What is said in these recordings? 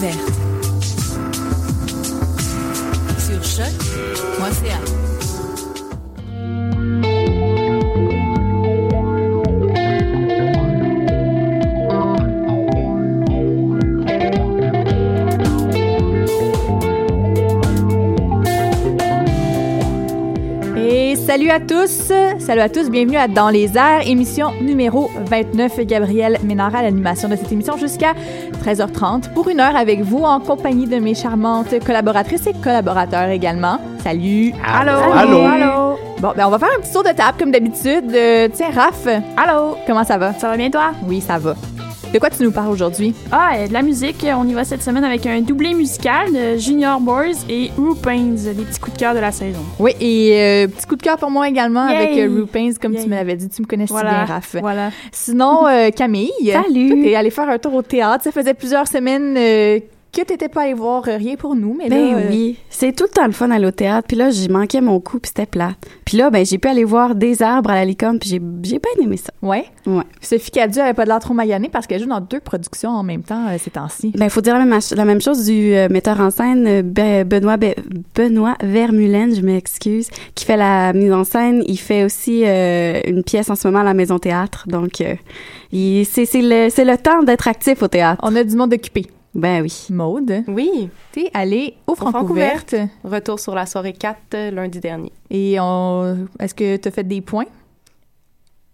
Découverte. Sur choc.ca. Et salut à tous! Salut à tous, bienvenue à Dans les airs, émission numéro 29. Gabrielle Ménard à l'animation de cette émission jusqu'à 13h30 pour une heure avec vous en compagnie de mes charmantes collaboratrices et collaborateurs également. Salut! Allô? Allô! Allô? Bon, ben on va faire un petit tour de table comme d'habitude. Euh, tiens, Raph, Allô? comment ça va? Ça va bien toi? Oui, ça va. De quoi tu nous parles aujourd'hui? Ah, euh, de la musique. On y va cette semaine avec un doublé musical de Junior Boys et Rupains, les petits coups de cœur de la saison. Oui, et euh, petit coup de cœur pour moi également Yay! avec euh, Rupains, comme Yay. tu me l'avais dit. Tu me connais si bien, Raph. Voilà. Sinon, euh, Camille. Salut. T'es allée faire un tour au théâtre. Ça faisait plusieurs semaines que t'étais pas allée voir rien pour nous, mais Ben là... euh, oui, c'est tout le temps le fun aller au théâtre. Puis là, j'y manquais mon coup, puis c'était plat. Puis là, ben j'ai pu aller voir des arbres à la licorne, puis j'ai j'ai bien aimé ça. Ouais. Ouais. Sophie Cadieux avait pas de l'air trop maganée parce qu'elle joue dans deux productions en même temps euh, ces temps-ci. Ben faut dire la même, la même chose du euh, metteur en scène euh, Be- Benoît Be- Benoît Vermulen, je m'excuse, qui fait la mise en scène. Il fait aussi une pièce en ce moment à la Maison Théâtre. Donc c'est le c'est le temps d'être actif au théâtre. On a du monde occupé. Ben oui. Maude, Oui, t'es allée au Francouverte. Francouverte. retour sur la soirée 4 euh, lundi dernier. Et on... est-ce que t'as fait des points?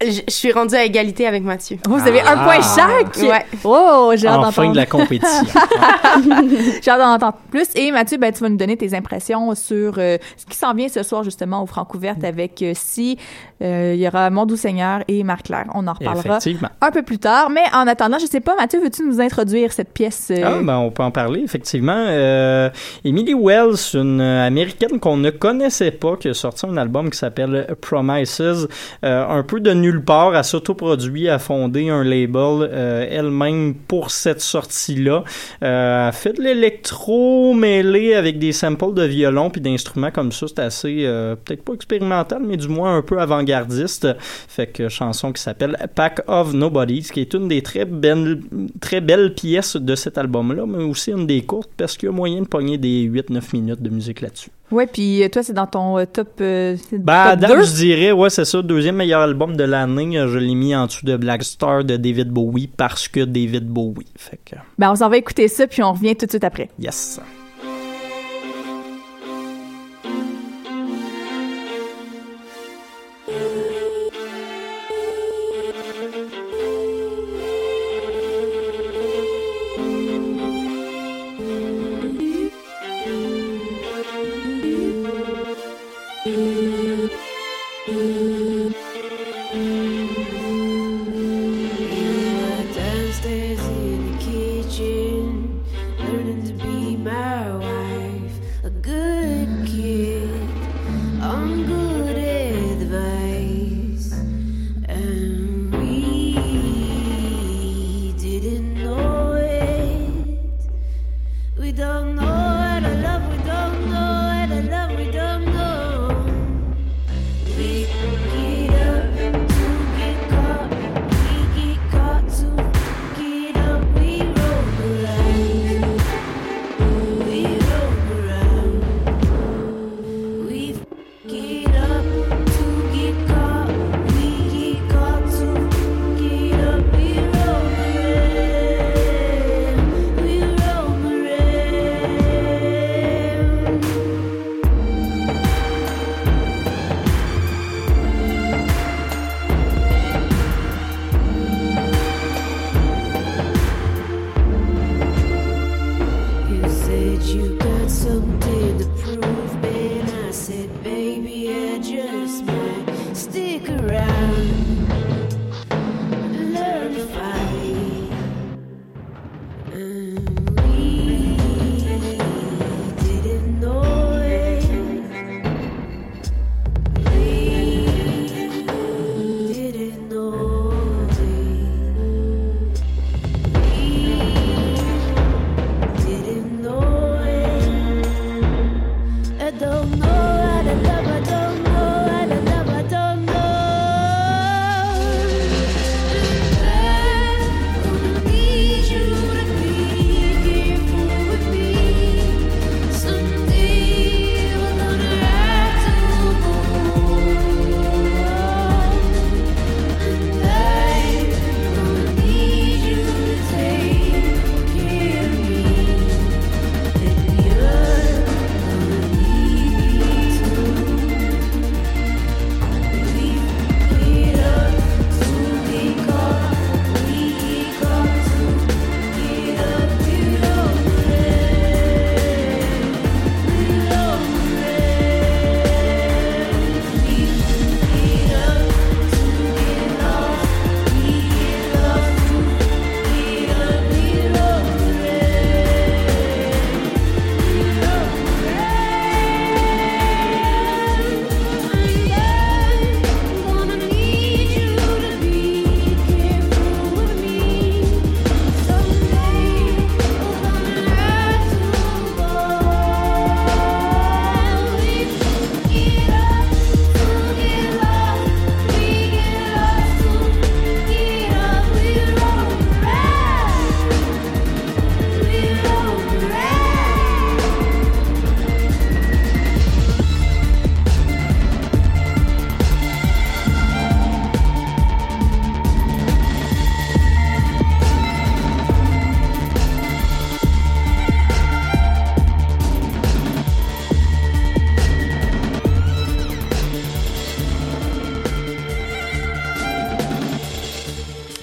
Je je suis rendue à égalité avec Mathieu. Oh, vous avez un point chaque! Ouais. Oh, j'ai hâte Enfin d'entendre. de la compétition. J'ai hâte d'en entendre plus. Et Mathieu, ben, tu vas nous donner tes impressions sur euh, ce qui s'en vient ce soir, justement, au Francouverte avec euh, Si. euh, Il y aura Mon Doux Seigneur et Marc-Claire. On en reparlera un peu plus tard. Mais en attendant, je sais pas, Mathieu, veux-tu nous introduire cette pièce? euh, Ah, ben, on peut en parler, effectivement. Euh, Emily Wells, une américaine qu'on ne connaissait pas, qui a sorti un album qui s'appelle Promises. Euh, un peu de nulle part, elle s'autoproduit, a fondé un label euh, elle-même pour cette sortie-là. Euh, fait de l'électro mêlé avec des samples de violon puis d'instruments comme ça. C'est assez, euh, peut-être pas expérimental, mais du moins un peu avant-gardiste. Fait que chanson qui s'appelle Pack of Nobodies, qui est une des très belles, très belles pièces de cet album-là, mais aussi une des courtes parce qu'il y a moyen de pogner des 8-9 minutes de musique là-dessus. Ouais, puis euh, toi, c'est dans ton euh, top, euh, Ben, à top date, 2? je dirais, ouais, c'est ça, deuxième meilleur album de l'année. Euh, Je l'ai mis en dessous de Black Star de David Bowie parce que David Bowie. Fait que, Ben, on s'en va écouter ça, puis on revient tout de suite après. yes.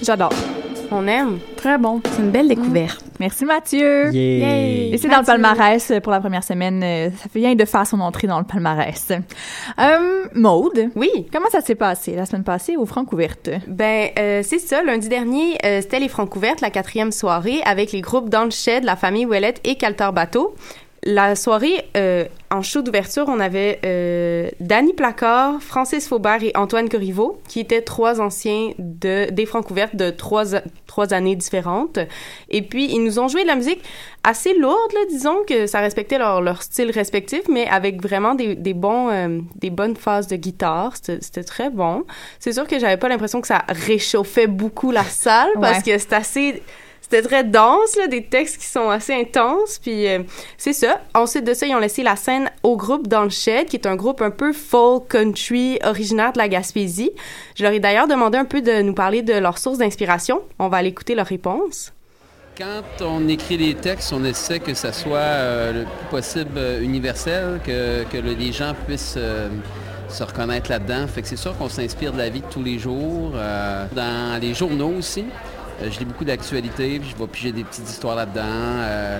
J'adore. On aime. Très bon. C'est une belle découverte. Merci Mathieu. Yeah. Et c'est dans le palmarès euh, pour la première semaine. euh, Ça vient de faire son entrée dans le palmarès. Euh, Maude, Oui. comment ça s'est passé la semaine passée au Francouverte? Ben, euh, c'est ça. Lundi dernier, euh, c'était les Francouvertes, la quatrième soirée, avec les groupes Dans le Shed, la famille Ouellette et Calter Bateau. La soirée, euh, en show d'ouverture, on avait euh, Danny Placard, Francis Faubert et Antoine Corriveau, qui étaient trois anciens de, des Francouvertes de trois, trois années différentes. Et puis, ils nous ont joué de la musique assez lourde, là, disons, que ça respectait leur, leur style respectif, mais avec vraiment des, des, bons, euh, des bonnes phases de guitare. C'était très bon. C'est sûr que j'avais pas l'impression que ça réchauffait beaucoup la salle, parce Ouais. que c'est assez... C'était très dense, là, des textes qui sont assez intenses, puis euh, c'est ça. Ensuite de ça, ils ont laissé la scène au groupe Dans le Shed, qui est un groupe un peu folk country originaire de la Gaspésie. Je leur ai d'ailleurs demandé un peu de nous parler de leur source d'inspiration. On va aller écouter leur réponse. Quand on écrit des textes, on essaie que ça soit euh, le plus possible euh, universel, que, que le- les gens puissent se reconnaître là-dedans. Fait que c'est sûr qu'on s'inspire de la vie de tous les jours. dans les journaux aussi, je lis beaucoup d'actualités, puis je vais piger des petites histoires là-dedans. euh.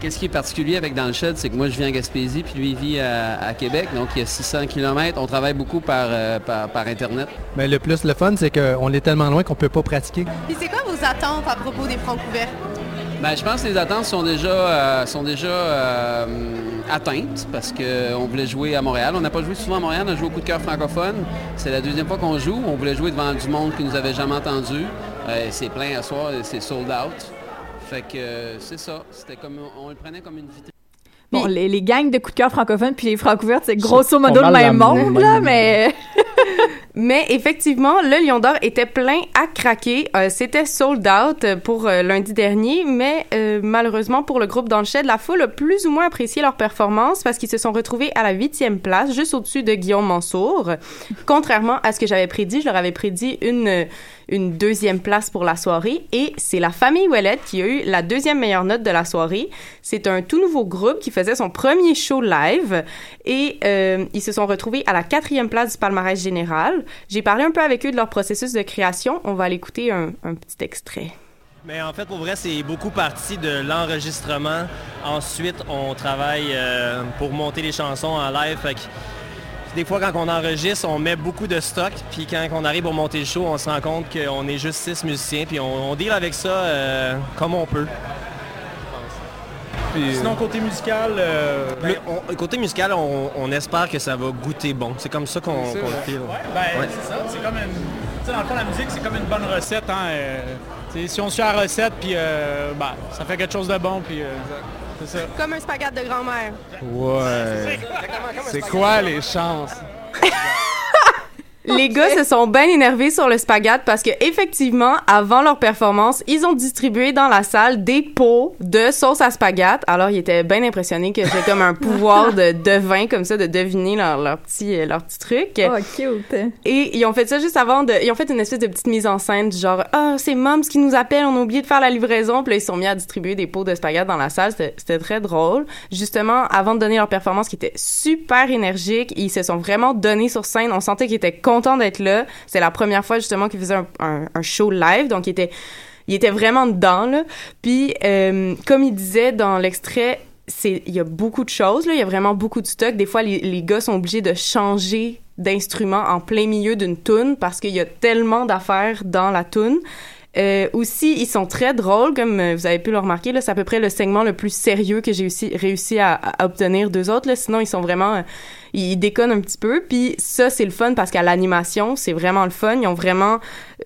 Qu'est-ce qui est particulier avec Dans le Shed, c'est que moi je vis en Gaspésie, puis lui il vit à, à Québec, donc il y a 600 km. On travaille beaucoup par, euh, par, par Internet. Mais le plus le fun, c'est qu'on est tellement loin qu'on peut pas pratiquer. Puis c'est quoi vos attentes à propos des francs couverts? Ben, je pense que les attentes sont déjà, euh, sont déjà euh, atteintes parce qu'on voulait jouer à Montréal. On n'a pas joué souvent à Montréal, on a joué au coup de cœur francophone. C'est la deuxième fois qu'on joue. On voulait jouer devant du monde qui nous avait jamais entendu. Euh, c'est plein à soir, c'est sold out. Fait que euh, c'est ça. C'était comme on le prenait comme une vitrine. Bon, les, les gangs de coups de cœur francophones puis les francouvertes, c'est grosso modo le même monde, même- là, mais... Mais effectivement, le Lion d'Or était plein à craquer. Euh, C'était sold out pour euh, lundi dernier, mais euh, malheureusement pour le groupe Dans le Shed, la foule a plus ou moins apprécié leur performance parce qu'ils se sont retrouvés à la huitième place, juste au-dessus de Guillaume Mansour. Contrairement à ce que j'avais prédit, je leur avais prédit une euh, une deuxième place pour la soirée et c'est la famille Ouellette qui a eu la deuxième meilleure note de la soirée. C'est un tout nouveau groupe qui faisait son premier show live et euh, ils se sont retrouvés à la quatrième place du palmarès général. J'ai parlé un peu avec eux de leur processus de création. On va aller écouter un, petit extrait. Mais en fait, pour vrai, c'est beaucoup parti de l'enregistrement. Ensuite, on travaille euh, pour monter les chansons en live. Des fois, quand on enregistre, on met beaucoup de stock. Puis quand on arrive pour monter le show, on se rend compte qu'on est juste six musiciens. Puis on, on deal avec ça euh, comme on peut. Sinon, côté musical, euh, Le- on- côté musical, on, on espère que ça va goûter bon. C'est comme ça qu'on le. Ouais, ben, Ouais. c'est ça. C'est comme une. Dans le fond, la musique, c'est comme une bonne recette. Hein, euh, si on suit la recette, puis euh, ben, ça fait quelque chose de bon, puis euh, c'est ça. Comme un spaghette de grand-mère. Ouais. C'est quoi les chances? Les gars se sont bien énervés sur le spaghette parce que effectivement, avant leur performance, ils ont distribué dans la salle des pots de sauce à spaghette. Alors, ils étaient bien impressionnés que j'ai comme un pouvoir de devin comme ça de deviner leur, leur petit euh, leur petit truc. Oh, cute. Et ils ont fait ça juste avant de ils ont fait une espèce de petite mise en scène du genre ah, c'est Moms qui nous appelle, on a oublié de faire la livraison. Puis là, ils sont mis à distribuer des pots de spaghette dans la salle, c'était c'était très drôle. Justement, avant de donner leur performance qui était super énergique, ils se sont vraiment donnés sur scène, on sentait qu'ils étaient contents d'être là. C'est la première fois justement qu'ils faisaient un, show live, donc ils étaient il était vraiment dedans. Puis euh, comme il disait dans l'extrait, il y a beaucoup de choses là, il y a vraiment beaucoup de stock. Des fois les, gars sont obligés de changer d'instrument en plein milieu d'une tune parce qu'il y a tellement d'affaires dans la tune. Euh, aussi, ils sont très drôles, comme euh, vous avez pu le remarquer. Là, c'est à peu près le segment le plus sérieux que j'ai réussi à, obtenir d'eux autres. Sinon, ils sont vraiment, ils déconnent un petit peu. Puis ça, c'est le fun parce qu'à l'animation, c'est vraiment le fun. Ils ont vraiment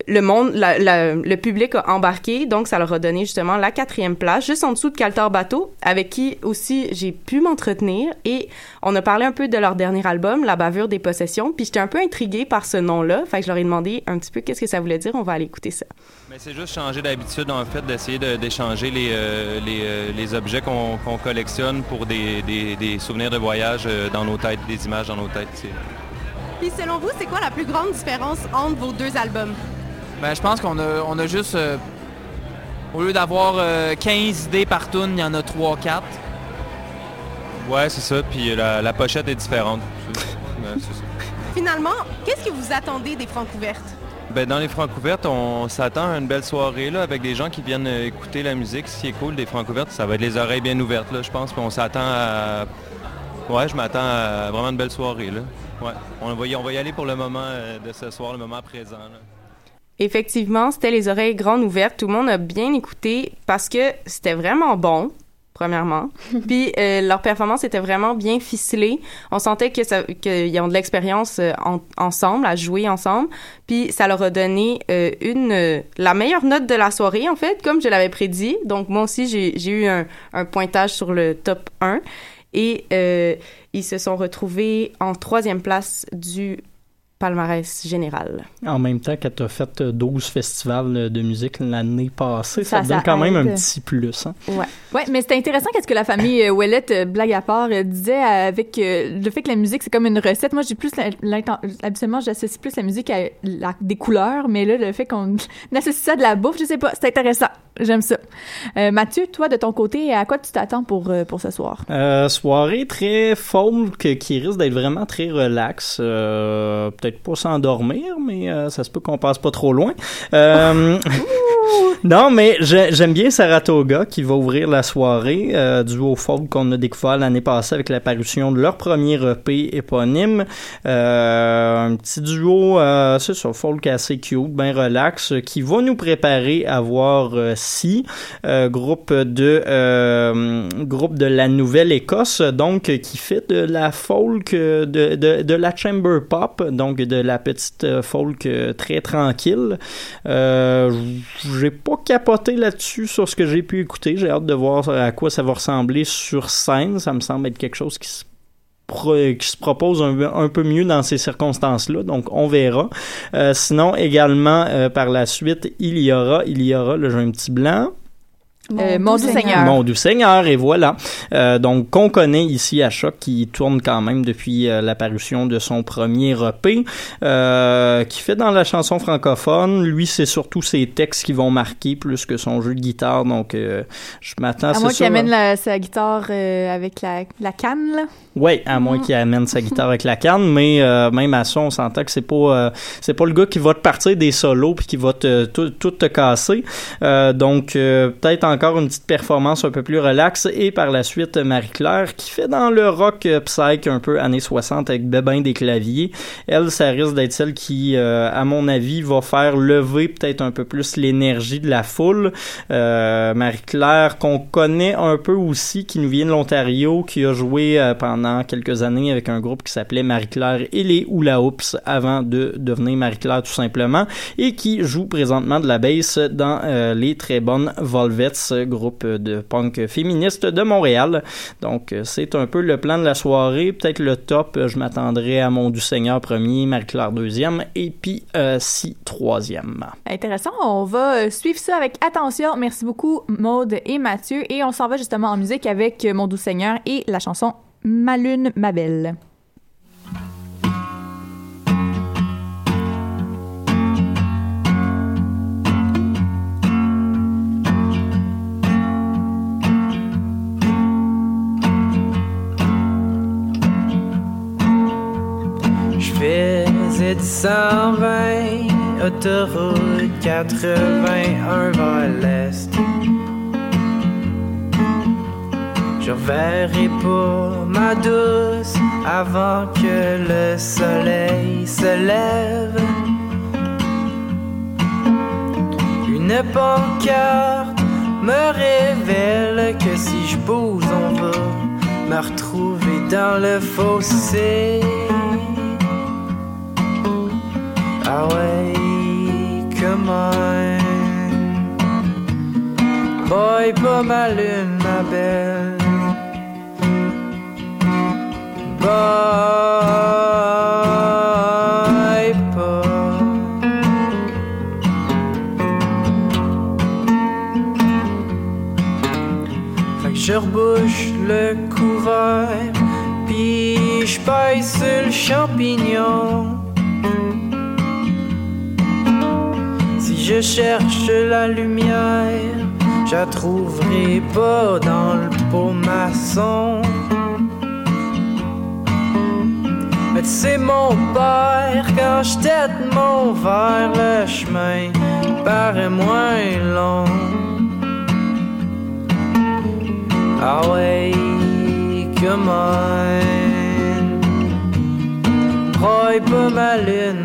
le monde, le public a embarqué, donc ça leur a donné justement la quatrième place, juste en dessous de Caltar Bateau, avec qui aussi j'ai pu m'entretenir. Et on a parlé un peu de leur dernier album, La bavure des possessions. Puis j'étais un peu intriguée par ce nom-là. Fait que je leur ai demandé un petit peu qu'est-ce que ça voulait dire. On va aller écouter ça. Mais c'est juste changer d'habitude, en fait, d'essayer de- d'échanger les, euh, euh, objets qu'on collectionne pour des souvenirs de voyage euh, dans nos têtes, des images dans nos têtes. Puis selon vous, c'est quoi la plus grande différence entre vos deux albums? Ben, je pense qu'on a, on a juste, euh, au lieu d'avoir euh, 15 idées par tune, il y en a 3-4. Ouais, c'est ça. Puis la, la pochette est différente. C'est- ouais, c'est ça. Finalement, qu'est-ce que vous attendez des francs ouvertes? Ben, dans les francs ouvertes, on s'attend à une belle soirée là, avec des gens qui viennent euh, écouter la musique. Ce qui est cool des francs ouvertes, ça va être les oreilles bien ouvertes, là, je pense. Puis on s'attend à. Ouais, je m'attends à vraiment une belle soirée. Là. Ouais. On va, y, on va y aller pour le moment euh, de ce soir, le moment présent. là. Effectivement, c'était les oreilles grandes ouvertes. Tout le monde a bien écouté parce que c'était vraiment bon, premièrement. Puis euh, leur performance était vraiment bien ficelée. On sentait que ça, qu'ils ont de l'expérience euh, en- ensemble, à jouer ensemble. Puis ça leur a donné euh, une la meilleure note de la soirée en fait, comme je l'avais prédit. Donc moi aussi j'ai j'ai eu un, un pointage sur le top 1 et euh, ils se sont retrouvés en troisième place du palmarès général. En même temps que tu as fait euh, 12 festivals de musique l'année passée, ça, Ça, te donne ça quand même un petit plus. Hein? Ouais. Ouais, mais c'était intéressant qu'est-ce que la famille euh, Ouellette, euh, blague à part, disait avec le fait que la musique c'est comme une recette. Moi, j'ai plus habituellement j'associe plus la musique à la- des couleurs, mais là le fait qu'on associe ça à de la bouffe, je sais pas, c'est intéressant. J'aime ça. Euh, Mathieu, toi de ton côté, à quoi tu t'attends pour euh, pour ce soir? Euh, soirée très folk qui risque d'être vraiment très relax. Peut-être pas s'endormir, mais ça se peut qu'on passe pas trop loin. Non, mais j'ai- j'aime bien Saratoga qui va ouvrir la soirée, euh, duo folk qu'on a découvert l'année passée avec l'apparition de leur premier EP éponyme. Euh, un petit duo, euh, c'est ça, folk assez cute, bien relax, qui va nous préparer à voir euh, Si, euh, groupe de euh, groupe de la Nouvelle-Écosse, donc qui fait de la folk, de, de, de la chamber pop, donc de la petite folk très tranquille. J'ai pas capoté là-dessus sur ce que j'ai pu écouter. J'ai hâte de voir à quoi ça va ressembler sur scène. Ça me semble être quelque chose qui se propose un, un peu mieux dans ces circonstances-là. Donc, on verra. Euh, sinon, également, euh, par la suite, il y aura, il y aura, là, j'ai un petit blanc. Euh, Mon doux Seigneur. Mon doux Seigneur, et voilà. Euh, donc, qu'on connaît ici à Choc, qui tourne quand même depuis euh, l'apparition de son premier EP, euh, qui fait dans la chanson francophone. Lui, c'est surtout ses textes qui vont marquer plus que son jeu de guitare. Donc, euh, je m'attends à À ce moi ça, qui amène la- sa guitare euh, avec la, la canne, là. Oui, à moins qu'il amène sa guitare avec la canne, mais euh, même à ça, on s'entend que c'est pas euh, c'est pas le gars qui va te partir des solos puis qui va te tout, tout te casser. Euh, donc euh, peut-être encore une petite performance un peu plus relaxe et par la suite Marie-Claire qui fait dans le rock euh, psych un peu années 60 avec bébin des claviers. Elle, ça risque d'être celle qui, euh, à mon avis, va faire lever peut-être un peu plus l'énergie de la foule. Euh, Marie-Claire qu'on connaît un peu aussi, qui nous vient de l'Ontario, qui a joué pendant quelques années avec un groupe qui s'appelait Marie-Claire et les Hula Hoops avant de devenir Marie-Claire tout simplement, et qui joue présentement de la bass dans les très bonnes Volvets, groupe de punk féministe de Montréal. Donc euh, c'est un peu le plan de la soirée, peut-être le top, je m'attendrais à Mon du Seigneur premier, Marie-Claire deuxième, et puis euh, si troisième. Intéressant. On va euh, suivre ça avec attention. Merci beaucoup, Maude et Mathieu. Et on s'en va justement en musique avec Mon doux Seigneur et la chanson Ma lune, ma belle. 820, autoroute 81 vers l'est. Je reverrai pour ma douce avant que le soleil se lève. Une pancarte me révèle que si je bouge, on va me retrouver dans le fossé. Ouais, come on. Boy, pas ma lune, ma belle. Boy, pas. Fait que je rebouche le couvert, puis je paille sur le champignon. Je cherche la lumière, je la trouverai pas dans le pot maçon. Mais sais, mon père, quand je tête mon verre, le chemin paraît moins long. Ah ouais, on. Broye pas ma lune,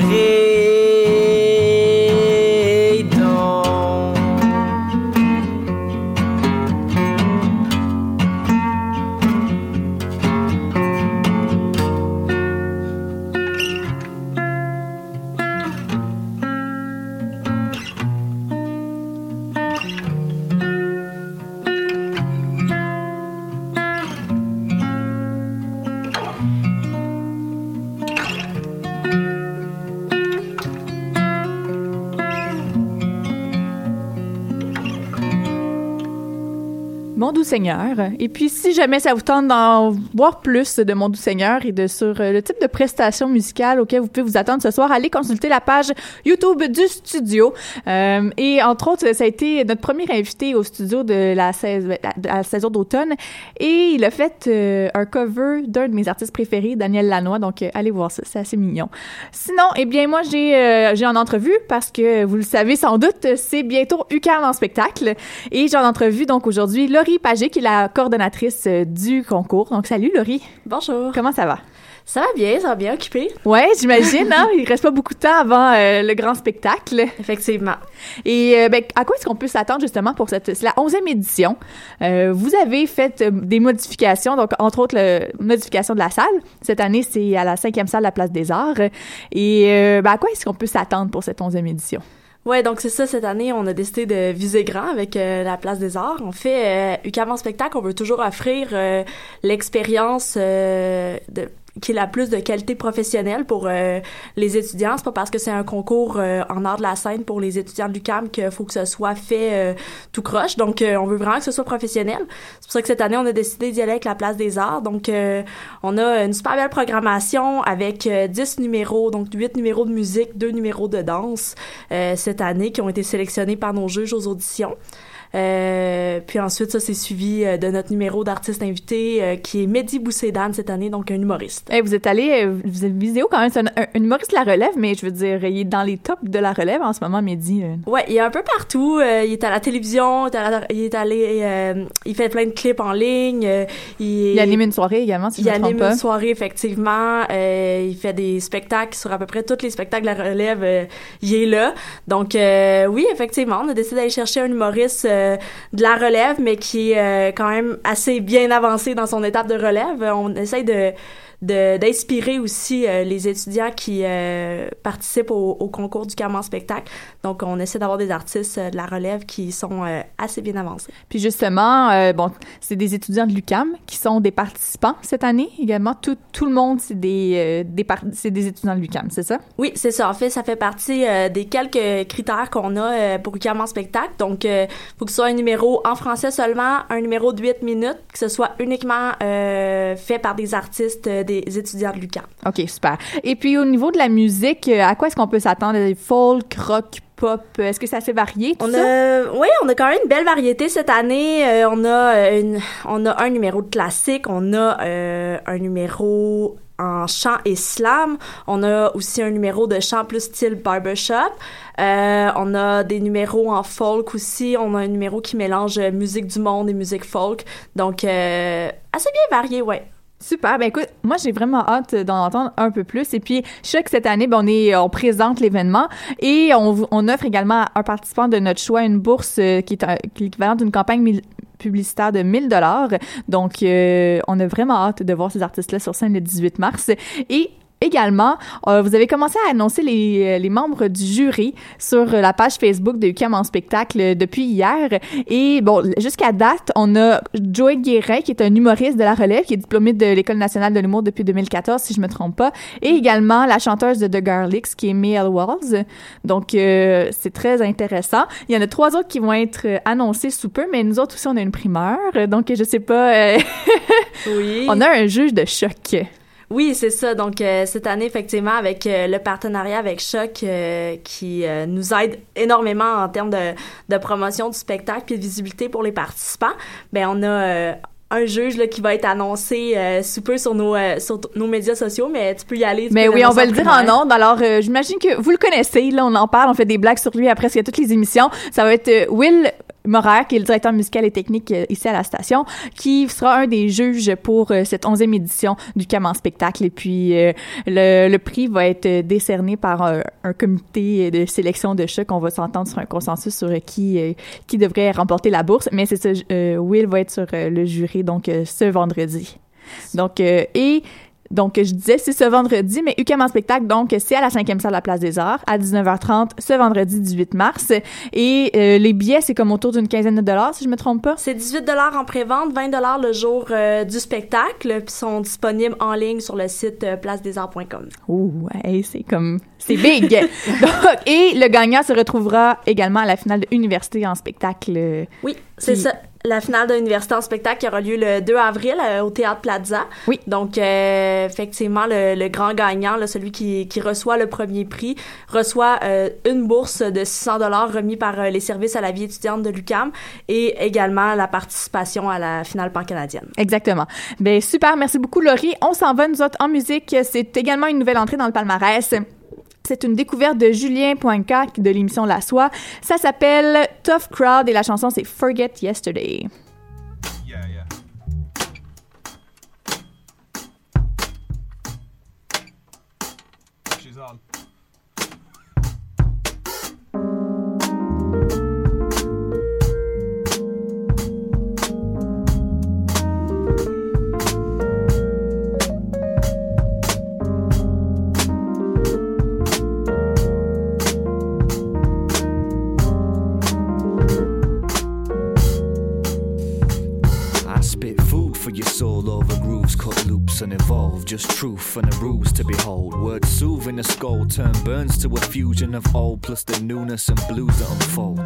breed. Et puis, si jamais ça vous tente d'en voir plus de Mon Doux Seigneur et de sur euh, le type de prestations musicales auxquelles vous pouvez vous attendre ce soir, allez consulter la page YouTube du studio. Euh, et entre autres, ça a été notre premier invité au studio de la, la saison d'automne. Et il a fait euh, un cover d'un de mes artistes préférés, Daniel Lanois. Donc, allez voir ça, c'est assez mignon. Sinon, eh bien, moi, j'ai j'ai en entrevue parce que vous le savez sans doute, c'est bientôt UCAM en spectacle. Et j'ai en entrevue donc aujourd'hui Laurie Qui est la coordonnatrice euh, du concours. Donc, salut Laurie. Bonjour. Comment ça va? Ça va bien, ça va bien occupé. Ouais, j'imagine, hein? Il reste pas beaucoup de temps avant euh, le grand spectacle. Effectivement. Et euh, ben, à quoi est-ce qu'on peut s'attendre justement pour cette... C'est la 11e édition? Euh, vous avez fait des modifications, donc entre autres, la modification de la salle. Cette année, c'est à la cinquième salle de la Place des Arts. Et ben, à quoi est-ce qu'on peut s'attendre pour cette 11e édition? Ouais, donc c'est ça, cette année, on a décidé de viser grand avec euh, la Place des Arts. On fait, euh, UQAM en spectacle, on veut toujours offrir euh, l'expérience euh, de qui est la plus de qualité professionnelle pour euh, les étudiants. C'est pas parce que c'est un concours euh, en art de la scène pour les étudiants de l'UQAM qu'il faut que ce soit fait euh, tout croche. Donc, euh, on veut vraiment que ce soit professionnel. C'est pour ça que cette année, on a décidé d'y aller avec la Place des Arts. Donc, euh, on a une super belle programmation avec euh, 10 numéros, donc 8 numéros de musique, 2 numéros de danse euh, cette année qui ont été sélectionnés par nos juges aux auditions. Euh, puis ensuite, ça, c'est suivi euh, de notre numéro d'artiste invité euh, qui est Mehdi Boussédan cette année, donc un humoriste. Eh, vous êtes allé, euh, vous êtes vidéo quand même, c'est un, un- un humoriste de la relève, mais je veux dire, il est dans les tops de la relève en ce moment, Mehdi. euh. Ouais, il est un peu partout. Euh, il est à la télévision, il est, la- il est allé, euh, il fait plein de clips en ligne. euh, il, Il anime une soirée également, si il je me trompe anime pas. une soirée effectivement. Euh, il fait des spectacles sur à peu près tous les spectacles de la relève. euh, il est là. Donc euh, oui, effectivement, on a décidé d'aller chercher un humoriste euh, de la relève, mais qui est euh, quand même assez bien avancé dans son étape de relève. On essaye de- d'inspirer aussi euh, les étudiants qui euh, participent au, au concours du Carmen spectacle. Donc, on essaie d'avoir des artistes euh, de la relève qui sont euh, assez bien avancés. Puis justement, euh, bon, c'est des étudiants de l'UCAM qui sont des participants cette année également. Tout, tout le monde, c'est des, euh, des, c'est des étudiants de l'UCAM, c'est ça? Oui, c'est ça. En fait, ça fait partie euh, des quelques critères qu'on a euh, pour UQAM en spectacle. Donc, il faut que ce soit un numéro en français seulement, un numéro de 8 minutes, que ce soit uniquement euh, fait par des artistes, des étudiants de l'UQAM. OK, super. Et puis au niveau de la musique, euh, à quoi est-ce qu'on peut s'attendre? Folk, rock, pop, euh, est-ce que c'est assez varié tout On ça? a, oui, on a quand même une belle variété cette année. Euh, on a une, on a un numéro de classique, on a euh, un numéro en chant et slam. On a aussi un numéro de chant plus style barbershop. Euh, on a des numéros en folk aussi. On a un numéro qui mélange musique du monde et musique folk. Donc, euh, assez bien varié, ouais. Super. Ben écoute, moi j'ai vraiment hâte d'en entendre un peu plus. Et puis, je sais que cette année, ben, on présente l'événement et on, offre également à un participant de notre choix une bourse euh, qui est, est l'équivalent d'une campagne publicitaire de 1000 dollars. Donc, euh, on a vraiment hâte de voir ces artistes-là sur scène le 18 mars. Et Également, euh, vous avez commencé à annoncer les, euh, les membres du jury sur euh, la page Facebook de UQAM en spectacle euh, depuis hier. Et bon, jusqu'à date, on a Joey Guérin, qui est un humoriste de la relève, qui est diplômé de l'École nationale de l'humour depuis 2014, si je me trompe pas. Et également la chanteuse de The Garlics, qui est Mel Walls. Donc, euh, c'est très intéressant. Il y en a trois autres qui vont être annoncés sous peu, mais nous autres aussi, on a une primeur. Donc, je sais pas... euh, Oui. on a un juge de choc. Oui, c'est ça. Donc, euh, cette année, effectivement, avec euh, le partenariat avec Choc, euh, qui nous aide énormément en termes de, de promotion du spectacle puis de visibilité pour les participants, ben on a un juge là, qui va être annoncé euh, sous peu sur nos, euh, sur nos médias sociaux, mais tu peux y aller. tu Mais oui, on va le dire en ondes. Alors, euh, j'imagine que vous le connaissez. Là, on en parle, on fait des blagues sur lui à presque toutes les émissions. Ça va être Will Morer, qui est le directeur musical et technique euh, ici à la station, qui sera un des juges pour euh, cette onzième édition du CAM en spectacle. Et puis, euh, le, le prix va être décerné par un, un comité de sélection de choc. On va s'entendre sur un consensus sur qui, qui devrait remporter la bourse. Mais c'est ça, Will va être sur le jury, donc ce vendredi. Donc, et donc, je disais, c'est ce vendredi, mais UQAM en spectacle, donc c'est à la cinquième salle de la Place des Arts, à 19h30, ce vendredi 18 mars. Et euh, les billets, c'est comme autour d'une quinzaine de dollars, si je me trompe pas. C'est 18 en prévente, 20 le jour euh, du spectacle, puis sont disponibles en ligne sur le site euh, placedesarts.com. Ouh, ouais, c'est comme... C'est big! donc, et le gagnant se retrouvera également à la finale de Université en spectacle. Oui, c'est qui- ça. La finale de l'université en spectacle qui aura lieu le 2 avril euh, au Théâtre Plaza. Oui. Donc, euh, effectivement, le, le grand gagnant, là, celui qui, qui reçoit le premier prix, reçoit euh, une bourse de 600 dollars remis par les services à la vie étudiante de l'UCAM et également la participation à la finale pan-canadienne. Exactement. Ben super, merci beaucoup Laurie. On s'en va nous autres en musique. C'est également une nouvelle entrée dans le palmarès. C'est une découverte de Julien Poinca de l'émission La Soie. Ça s'appelle Tough Crowd et la chanson c'est Forget Yesterday. term burns to a fusion of old, plus the newness and blues that unfold.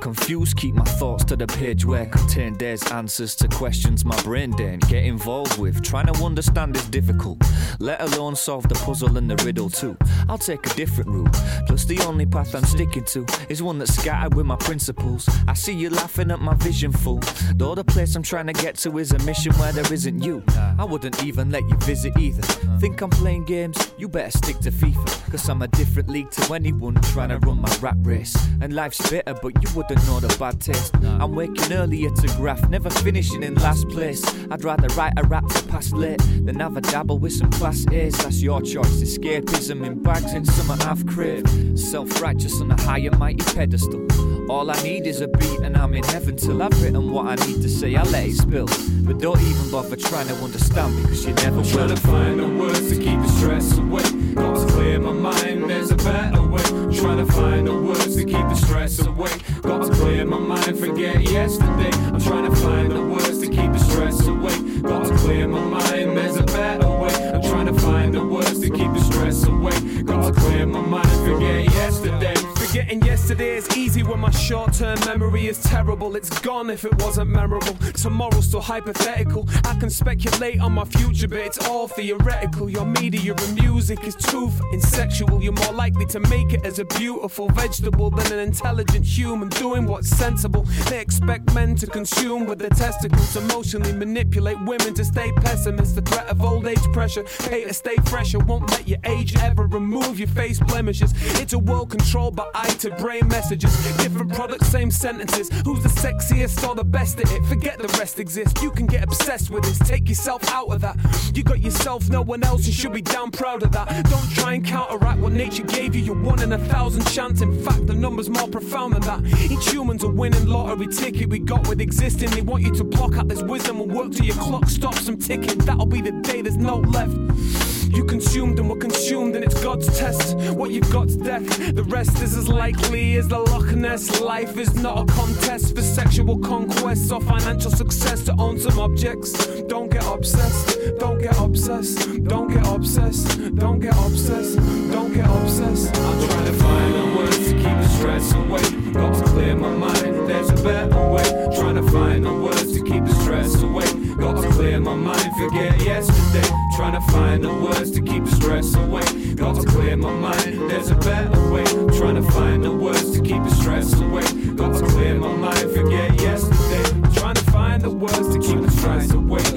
Confused, keep my thoughts to the page where contained there's answers to questions my brain didn't get involved with. Trying to understand is difficult, let alone solve the puzzle and the riddle too. I'll take a different route. Plus, the only path I'm sticking to is one that's scattered with my principles. I see you laughing at my vision, fool. Though the place I'm trying to get to is a mission where there isn't you. I wouldn't even let you visit either. Think I'm playing games? You better stick to FIFA. Cause I'm a different league to anyone trying to run my rap race. And life's bitter, but you wouldn't know the bad taste. I'm waking earlier to graph, never finishing in last place. I'd rather write a rap to pass late than have a dabble with some class A's. That's your choice. Escapism in bags in summer I've craved. Self righteous on a high and mighty pedestal. All I need is a beat and I'm in heaven till I've written what I need to say. I let it spill. But don't even bother trying to understand because you never I'm will. trying to find the words to keep the stress away. Got to clear my mind, there's a better way. Trying to find the words to keep the stress away. Got to clear my mind, forget yesterday. I'm trying to find the words to keep the stress away. Got to clear my mind, there's a better way. I'm trying to find the words to keep the stress away. Got to clear my mind, forget yesterday. Forgetting yesterday is easy when my short term memory is terrible. It's gone if it wasn't memorable. Tomorrow's still hypothetical. I can speculate on my future, but it's all theoretical. Your media and music is truth and sexual. You're more likely to make it as a beautiful vegetable than an intelligent human doing what's sensible. They expect men to consume with their testicles, emotionally manipulate women to stay pessimists. The threat of old age pressure, pay to stay fresher, won't let your age ever remove your face blemishes. It's a world controlled by to brain messages. Different products, same sentences. Who's the sexiest or the best at it? Forget the rest exists. You can get obsessed with this. Take yourself out of that. You got yourself, no one else. You should be damn proud of that. Don't try and counteract what nature gave you. You're one in a thousand chance. In fact, the number's more profound than that. Each human's a winning lottery ticket we got with existing. They want you to block out this wisdom and work till your clock stops them ticking. That'll be the day there's no left. You consumed and were consumed, and it's God's test. What you've got's death. The rest is as likely as the Loch Ness. Life is not a contest for sexual conquests or financial success to own some objects. Don't get obsessed. Don't get obsessed. Don't get obsessed. Don't get obsessed. Don't get obsessed. I'm trying to find the words the stress away. Got to clear my mind. There's a better way. Trying to find the words to keep the stress away. Got to clear my mind. Forget yesterday. Trying to find the words to keep the stress away. Got to clear my mind. There's a better way. Trying to find the words to keep the stress away. Got to clear my mind. Forget yesterday. Trying to find the words to keep the stress away.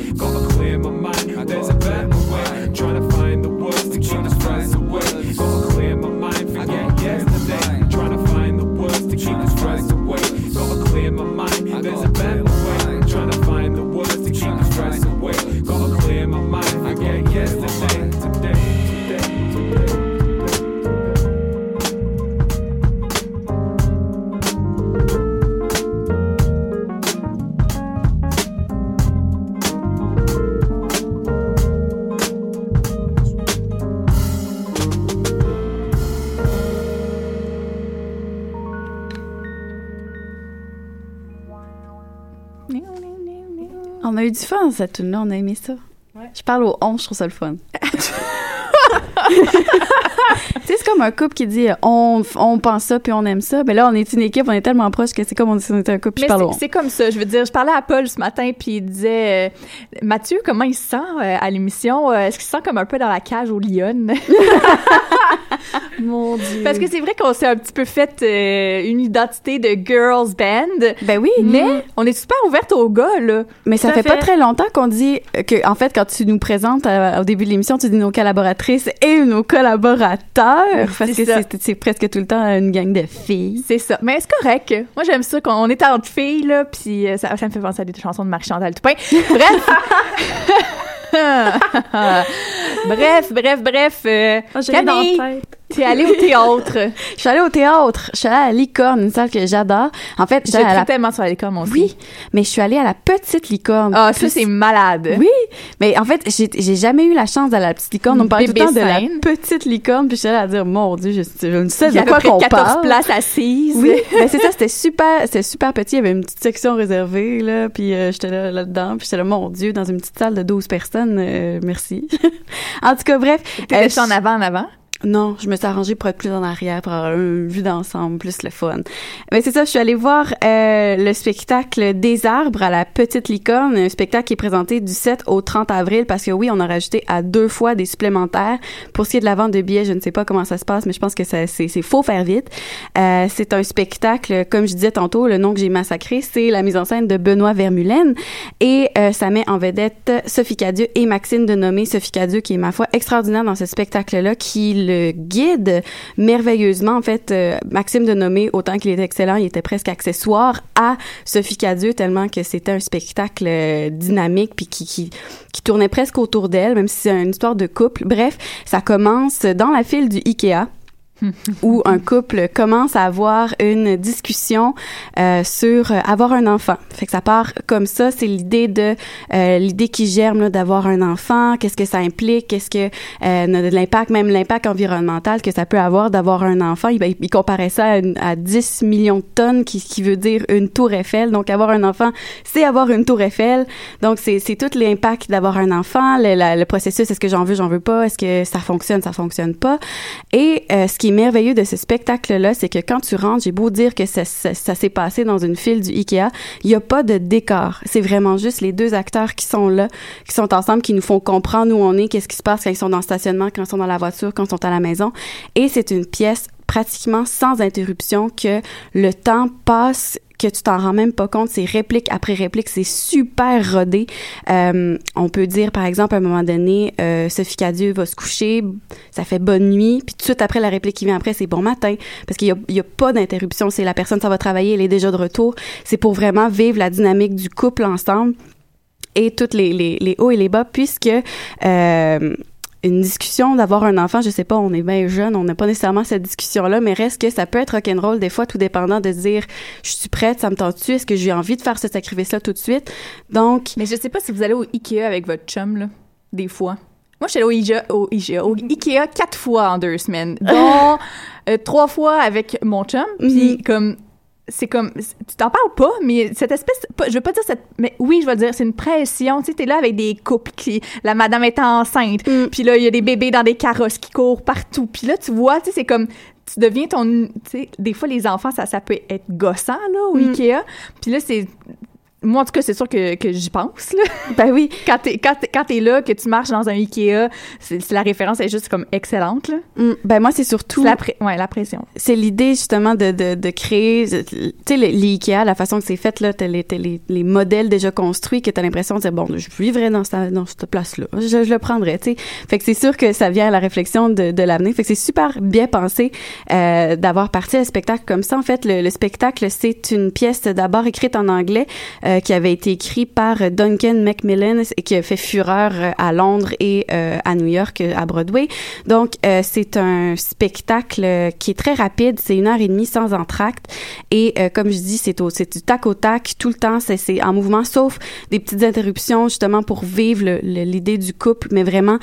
Du fun, cette tune-là. On a aimé ça. Je parle au on, je trouve ça le fun. sais, c'est comme un couple qui dit euh, on, on pense ça puis on aime ça. Mais là, on est une équipe, on est tellement proches que c'est comme on, si on était un couple puis Mais je c'est- comme ça. Je veux dire, je parlais à Paul ce matin, puis il disait euh, Mathieu, comment il se sent euh, à l'émission? Est-ce qu'il se sent comme un peu dans la cage au Lyon Mon Dieu. Parce que c'est vrai qu'on s'est un petit peu fait euh, une identité de girls band. Ben oui. Mais on est super ouverte aux gars, là. Mais ça à fait, pas très longtemps qu'on dit que, en fait, quand tu nous présentes euh, au début de l'émission, tu dis nos collaboratrices et nos collaborateurs, parce que c'est presque tout le temps une gang de filles. C'est ça. Mais c'est correct. Moi, j'aime ça qu'on on est entre filles, là, puis euh, ça, ça me fait penser à des chansons de Marie-Chantal Toupin. Bref. bref, bref, bref. euh, j'ai rien dans la Camille, tête. T'es allée au théâtre. Je suis allée au théâtre. Je suis allée à la Licorne, une salle que j'adore. En fait, Je la... tellement sur la licorne, aussi. Oui, mais je suis allée à la petite licorne. Ah, ça, Plus- c'est malade. Oui, mais en fait, j'ai jamais eu la chance d'aller à la petite licorne. On me parlait tout le temps de la petite licorne, puis je suis allée à dire, mon Dieu, je, je ne sais de quoi qu'on 14 parle. places assises. Oui, ben c'est ça, c'était super, c'était super petit. Il y avait une petite section réservée, là, puis euh, j'étais là, là-dedans, puis j'étais là, mon Dieu, dans une petite salle de 12 personnes, euh, merci. en tout cas, bref. T'étais-tu euh, en avant, en avant? Non, je me suis arrangée pour être plus en arrière, pour avoir une vue d'ensemble, plus le fun. Mais c'est ça, je suis allée voir euh, le spectacle Des arbres à la Petite Licorne, un spectacle qui est présenté du 7 au 30 avril, parce que oui, on a rajouté à deux fois des supplémentaires. Pour ce qui est de la vente de billets, je ne sais pas comment ça se passe, mais je pense que c'est, c'est faut faire vite. Euh, c'est un spectacle, comme je disais tantôt, le nom que j'ai massacré, c'est la mise en scène de Benoît Vermulen, et euh, ça met en vedette Sophie Cadieux et Maxime Denomé. Sophie Cadieux, qui est, ma foi, extraordinaire dans ce spectacle-là, qui le guide merveilleusement. En fait, euh, Maxime Denomé, autant qu'il était excellent, il était presque accessoire à Sophie Cadieux, tellement que c'était un spectacle euh, dynamique, puis qui, qui, qui tournait presque autour d'elle, même si c'est une histoire de couple. Bref, ça commence dans la file du Ikea où un couple commence à avoir une discussion euh, sur euh, avoir un enfant. Fait que ça part comme ça, c'est l'idée de euh, l'idée qui germe d'avoir un enfant, qu'est-ce que ça implique, qu'est-ce que euh, l'impact même l'impact environnemental que ça peut avoir d'avoir un enfant. Il, ben, il comparait ça à, une- à 10 millions de tonnes qui, qui veut dire une tour Eiffel. Donc avoir un enfant, c'est avoir une tour Eiffel. Donc c'est c'est tout l'impact d'avoir un enfant, le, la- le processus est-ce que j'en veux, j'en veux pas, est-ce que ça fonctionne, ça fonctionne pas? Et euh, ce qui merveilleux de ce spectacle-là, c'est que quand tu rentres, j'ai beau dire que ça, ça, ça s'est passé dans une file du Ikea, il n'y a pas de décor. C'est vraiment juste les deux acteurs qui sont là, qui sont ensemble, qui nous font comprendre où on est, qu'est-ce qui se passe quand ils sont dans le stationnement, quand ils sont dans la voiture, quand ils sont à la maison. Et c'est une pièce pratiquement sans interruption que le temps passe que tu t'en rends même pas compte, c'est réplique après réplique, c'est super rodé. Euh, on peut dire, par exemple, à un moment donné, euh, Sophie Cadieux va se coucher, ça fait bonne nuit, puis tout après, la réplique qui vient après, c'est bon matin, parce qu'il y a, a pas d'interruption, c'est la personne, ça va travailler, elle est déjà de retour. C'est pour vraiment vivre la dynamique du couple ensemble et toutes les hauts et les bas, puisque euh, une discussion d'avoir un enfant, je sais pas, on est bien jeune, on n'a pas nécessairement cette discussion-là, mais reste que ça peut être rock'n'roll des fois, tout dépendant de se dire, je suis prête, ça me tente-tu, est-ce que j'ai envie de faire ce sacrifice-là tout de suite? Donc... Mais je sais pas si vous allez au Ikea avec votre chum, là, des fois. Moi, je suis allée au Ikea, au Ikea, au Ikea quatre fois en deux semaines, dont euh, trois fois avec mon chum, puis comme c'est comme tu t'en parles pas mais cette espèce je veux pas dire cette mais oui je vais dire c'est une pression. Tu sais t'es là avec des couples qui la madame est enceinte puis là il y a des bébés dans des carrosses qui courent partout. Puis là tu vois tu sais c'est comme tu deviens ton tu sais des fois les enfants ça ça peut être gossant là au Mm. Ikea. Puis là c'est moi, en tout cas, c'est sûr que, que j'y pense, là. Ben oui. Quand t'es, quand t'es, quand t'es là, que tu marches dans un Ikea, c'est, c'est la référence est juste comme excellente, là. Mm, ben moi, c'est surtout... La, ouais, la pression. c'est l'idée justement de, de, de créer, tu sais, le- les Ikea, la façon que c'est fait, là, t'as les, t'as les, les modèles déjà construits que t'as l'impression de dire, bon, je vivrais dans cette, dans cette place-là, je, je le prendrais, tu sais. Fait que c'est sûr que ça vient à la réflexion de, de l'avenir. Fait que c'est super bien pensé euh, d'avoir parti un spectacle comme ça. En fait, le, le spectacle, c'est une pièce d'abord écrite en anglais euh, qui avait été écrite par Duncan Macmillan et qui a fait fureur euh, à Londres et euh, à New York, euh, à Broadway. Donc, euh, c'est un spectacle euh, qui est très rapide. C'est une heure et demie sans entracte. Et euh, comme je dis, c'est au, du tac au tac tout le temps. C'est, en mouvement, sauf des petites interruptions justement pour vivre l'idée du couple, mais vraiment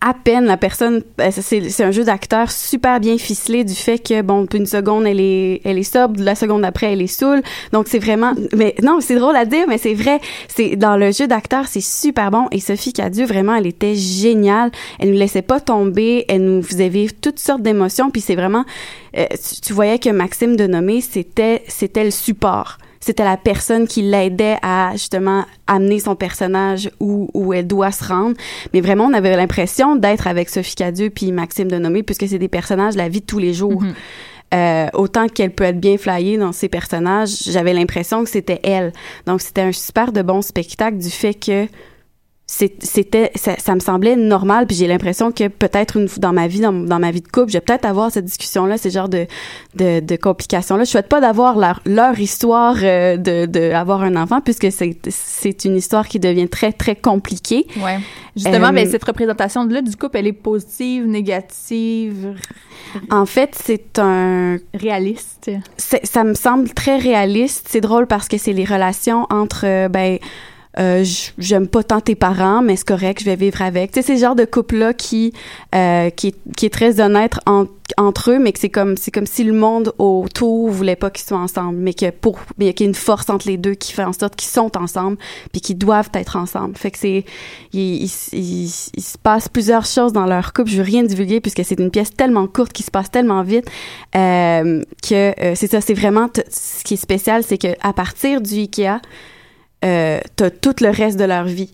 à peine la personne euh, c'est un jeu d'acteur super bien ficelé du fait que bon une seconde elle est elle est sobre la seconde après elle est saoule. Donc c'est vraiment mais non c'est drôle à dire mais c'est vrai c'est dans le jeu d'acteur c'est super bon. Et Sophie Cadieux vraiment elle était géniale. Elle nous laissait pas tomber. Elle nous faisait vivre toutes sortes d'émotions. Puis c'est vraiment euh, tu, tu voyais que Maxime Denomé c'était c'était le support c'était la personne qui l'aidait à justement amener son personnage où, où elle doit se rendre. Mais vraiment, on avait l'impression d'être avec Sophie Cadieux puis Maxime Denomé, puisque c'est des personnages de la vie de tous les jours. Euh, autant qu'elle peut être bien flyée dans ses personnages, j'avais l'impression que c'était elle. Donc, c'était un super de bon spectacle du fait que c'était ça, ça me semblait normal puis j'ai l'impression que peut-être une dans ma vie dans, dans ma vie de couple je vais peut-être avoir cette discussion là ces genres de de, de complications là je souhaite pas d'avoir leur leur histoire euh, de de avoir un enfant puisque c'est c'est une histoire qui devient très très compliquée Ouais. Justement, Euh, ben, cette représentation là du couple, elle est positive, négative, En fait, c'est un réaliste. Ça me semble très réaliste. C'est drôle parce que c'est les relations entre euh, ben euh, j'aime pas tant tes parents, mais c'est correct, je vais vivre avec. Tu sais, c'est le genre de couple-là qui, euh, qui, qui est très honnête en- entre eux, mais que c'est comme, c'est comme si le monde autour voulait pas qu'ils soient ensemble, mais que pour, mais qu'il y a une force entre les deux qui fait en sorte qu'ils sont ensemble, puis qu'ils doivent être ensemble. Fait que c'est, il, il, il- il se passe plusieurs choses dans leur couple. Je veux rien divulguer puisque c'est une pièce tellement courte qui se passe tellement vite euh, que euh, c'est ça. C'est vraiment ce qui est spécial, c'est que à partir du Ikea, euh, t'as tout le reste de leur vie.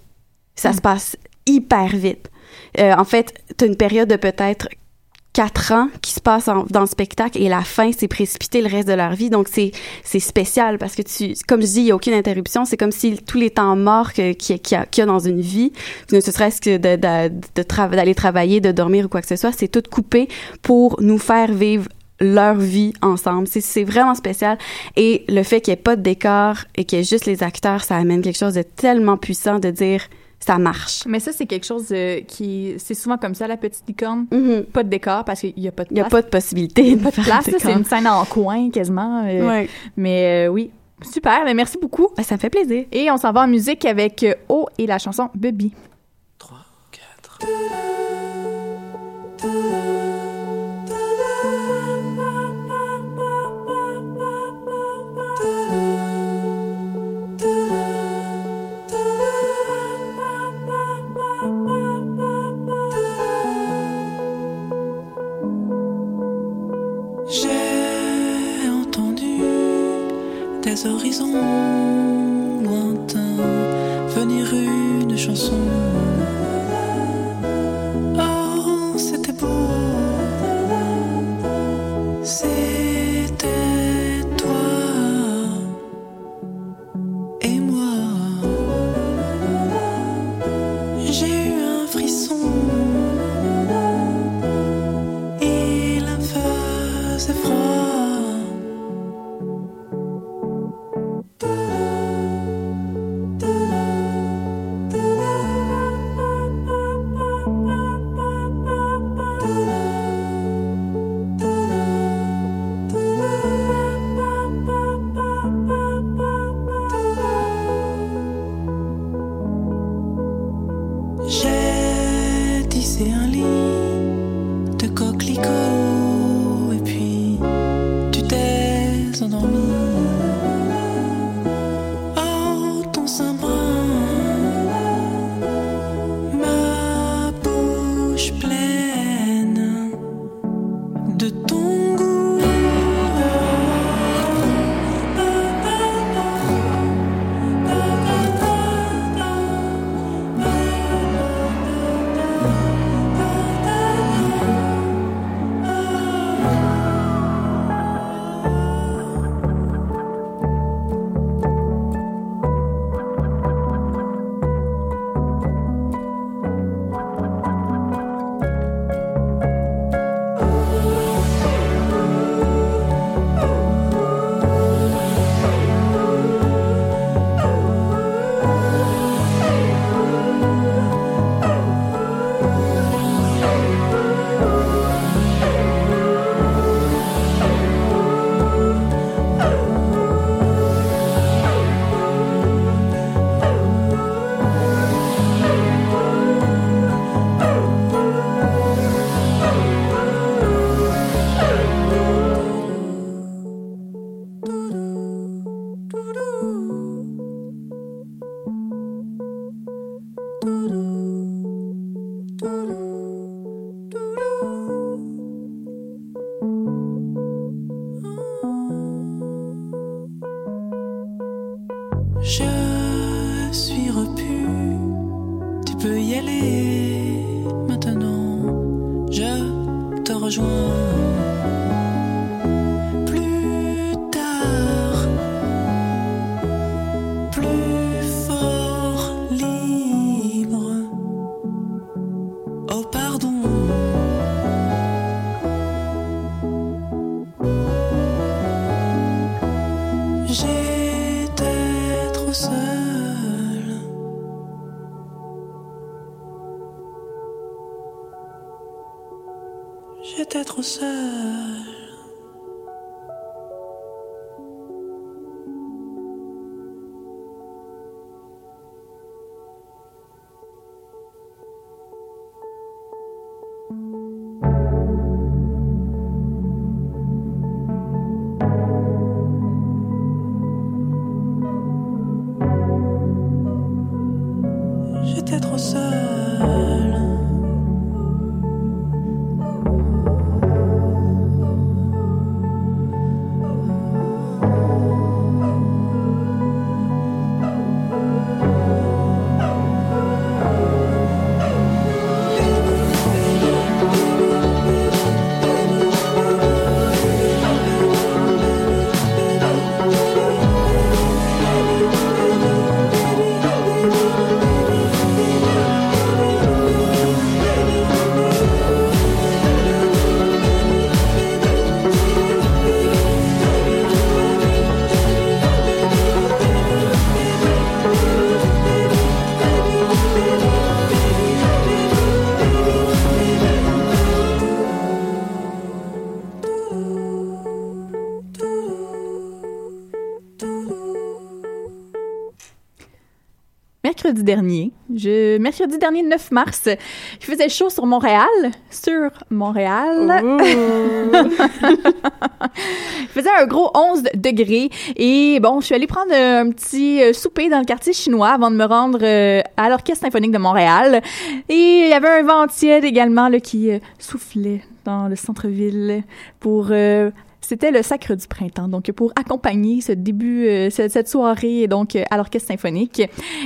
Ça se passe hyper vite. Euh, en fait, t'as une période de peut-être quatre ans qui se passe en- dans le spectacle et la fin c'est précipité le reste de leur vie donc c'est c'est spécial parce que tu comme je dis il y a aucune interruption c'est comme si tous les temps morts qu'il y, a- qu'il y a- qu'il y a dans une vie ne serait-ce que de, de, de trava- d'aller travailler de dormir ou quoi que ce soit c'est tout coupé pour nous faire vivre leur vie ensemble. C'est vraiment spécial. Et le fait qu'il n'y ait pas de décor et qu'il y ait juste les acteurs, ça amène quelque chose de tellement puissant de dire ça marche. Mais ça, c'est quelque chose euh, qui. C'est souvent comme ça, la petite licorne. Mm-hmm. Pas de décor parce qu'il n'y a pas de. Il n'y a pas de possibilité. Il a pas de, place. C'est une scène en coin quasiment. Euh, mais euh, oui. Super. Mais merci beaucoup. Ben, ça me fait plaisir. Et on s'en va en musique avec O et la chanson Bubby. 3, 4. Horizons lointains venir une chanson. Tissé un lit de coquelicots dernier, je, mercredi dernier, 9 mars, il faisait chaud sur Montréal, sur Montréal. il faisait un gros 11 degrés et bon, je suis allée prendre un petit euh, souper dans le quartier chinois avant de me rendre euh, à l'Orchestre symphonique de Montréal. Et il y avait un vent tiède également là, qui euh, soufflait dans le centre-ville pour euh, c'était le sacre du printemps, donc pour accompagner ce début, euh, ce- cette soirée donc euh, à l'orchestre symphonique.